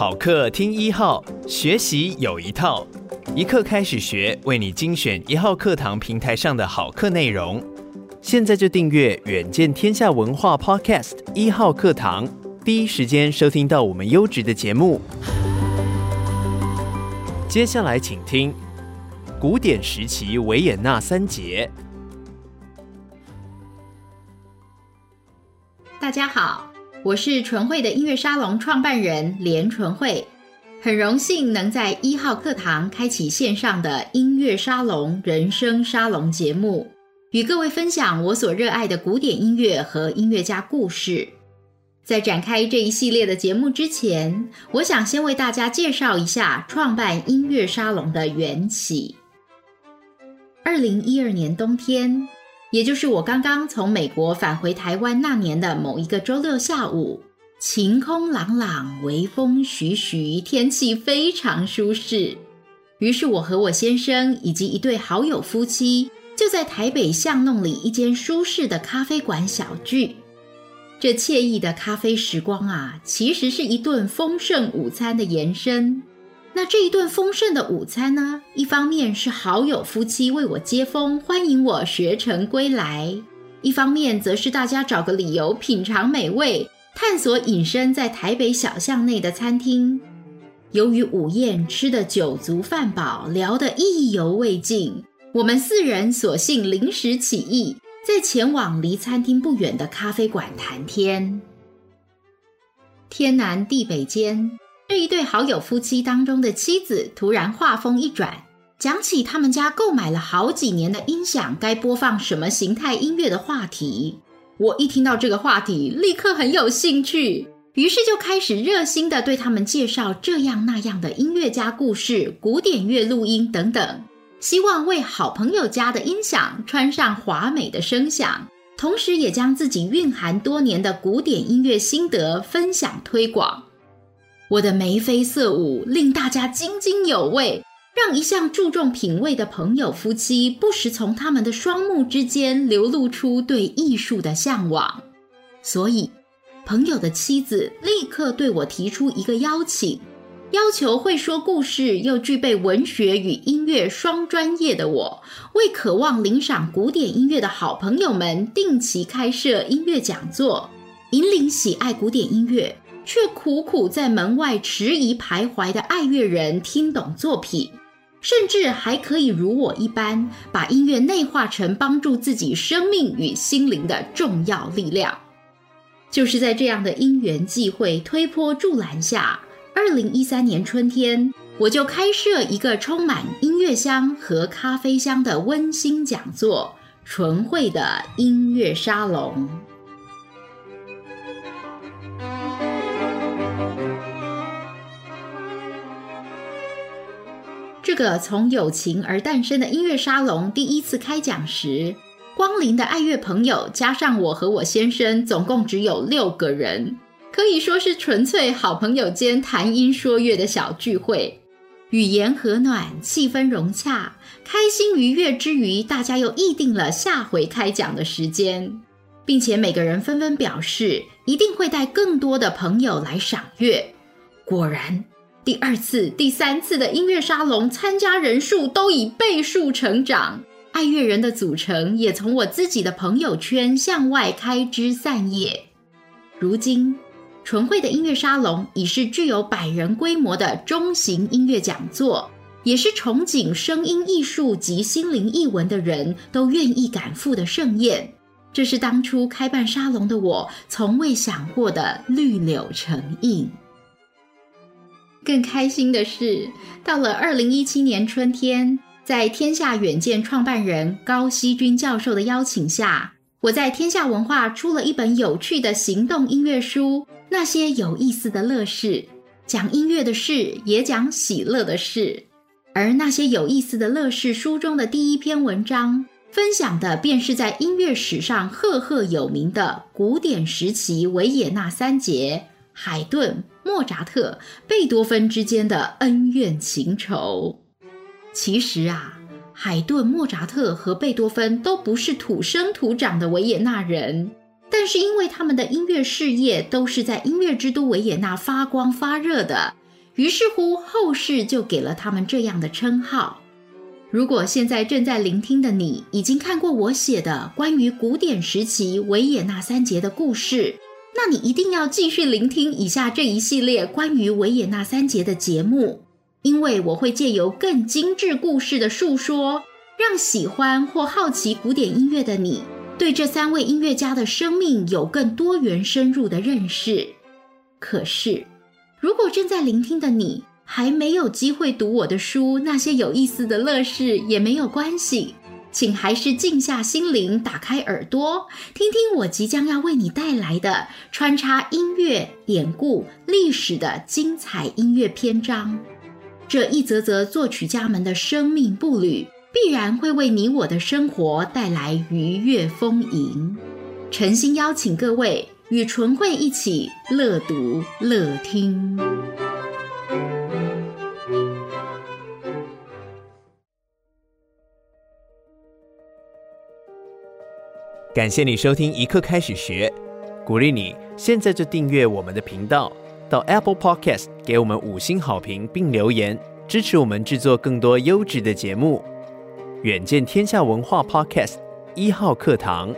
好课听一号，学习有一套，一课开始学，为你精选一号课堂平台上的好课内容。现在就订阅远见天下文化 Podcast 一号课堂，第一时间收听到我们优质的节目。接下来请听古典时期维也纳三杰。大家好，我是纯慧的音乐沙龙创办人连纯慧，很荣幸能在一号课堂开启线上的音乐沙龙人生沙龙节目，与各位分享我所热爱的古典音乐和音乐家故事。在展开这一系列的节目之前，我想先为大家介绍一下创办音乐沙龙的缘起。二零一二年冬天。也就是我刚刚从美国返回台湾那年的某一个周六下午，晴空朗朗，微风徐徐，天气非常舒适。于是我和我先生以及一对好友夫妻，就在台北巷弄里一间舒适的咖啡馆小聚。这惬意的咖啡时光啊，其实是一顿丰盛午餐的延伸。那这一顿丰盛的午餐呢，一方面是好友夫妻为我接风，欢迎我学成归来；一方面则是大家找个理由品尝美味，探索隐身在台北小巷内的餐厅。由于午宴吃得酒足饭饱，聊得意犹未尽，我们四人索性临时起意，在前往离餐厅不远的咖啡馆谈天。天南地北间。这一对好友夫妻当中的妻子突然话锋一转，讲起他们家购买了好几年的音响该播放什么形态音乐的话题。我一听到这个话题，立刻很有兴趣，于是就开始热心地对他们介绍这样那样的音乐家故事、古典乐录音等等，希望为好朋友家的音响穿上华美的声响，同时也将自己蕴含多年的古典音乐心得分享推广。我的眉飞色舞令大家津津有味，让一向注重品味的朋友夫妻不时从他们的双目之间流露出对艺术的向往。所以，朋友的妻子立刻对我提出一个邀请，要求会说故事又具备文学与音乐双专业的我，为渴望聆赏古典音乐的好朋友们定期开设音乐讲座，引领喜爱古典音乐。却苦苦在门外迟疑徘徊的爱乐人听懂作品，甚至还可以如我一般，把音乐内化成帮助自己生命与心灵的重要力量。就是在这样的因缘际会推波助澜下，二零一三年春天，我就开设一个充满音乐香和咖啡香的温馨讲座——纯慧的音乐沙龙。这个从友情而诞生的音乐沙龙第一次开讲时，光临的爱乐朋友加上我和我先生，总共只有六个人，可以说是纯粹好朋友间谈音说乐的小聚会。语言和暖，气氛融洽，开心愉悦之余，大家又议定了下回开讲的时间，并且每个人纷纷表示一定会带更多的朋友来赏乐。果然。第二次、第三次的音乐沙龙参加人数都以倍数成长，爱乐人的组成也从我自己的朋友圈向外开枝散叶。如今，纯慧的音乐沙龙已是具有百人规模的中型音乐讲座，也是憧憬声音艺术及心灵艺文的人都愿意赶赴的盛宴。这是当初开办沙龙的我从未想过的绿柳成荫。更开心的是，到了二零一七年春天，在天下远见创办人高希均教授的邀请下，我在天下文化出了一本有趣的行动音乐书《那些有意思的乐事，讲音乐的事，也讲喜乐的事。而那些有意思的乐事书中的第一篇文章，分享的便是在音乐史上赫赫有名的古典时期维也纳三杰——海顿、莫扎特、贝多芬之间的恩怨情仇。其实啊，海顿、莫扎特和贝多芬都不是土生土长的维也纳人，但是因为他们的音乐事业都是在音乐之都维也纳发光发热的，于是乎后世就给了他们这样的称号。如果现在正在聆听的你已经看过我写的关于古典时期维也纳三杰的故事，那你一定要继续聆听以下这一系列关于维也纳三杰的节目，因为我会借由更精致故事的述说，让喜欢或好奇古典音乐的你，对这三位音乐家的生命有更多元深入的认识。可是，如果正在聆听的你，还没有机会读我的书，那些有意思的乐事也没有关系，请还是静下心灵，打开耳朵，听听我即将要为你带来的穿插音乐、典故、历史的精彩音乐篇章。这一则则作曲家们的生命步履，必然会为你我的生活带来愉悦丰盈。诚心邀请各位与纯慧一起乐读乐听。感谢你收听一刻开始学，鼓励你现在就订阅我们的频道，到 Apple Podcast 给我们五星好评并留言，支持我们制作更多优质的节目。远见天下文化 Podcast 一号课堂。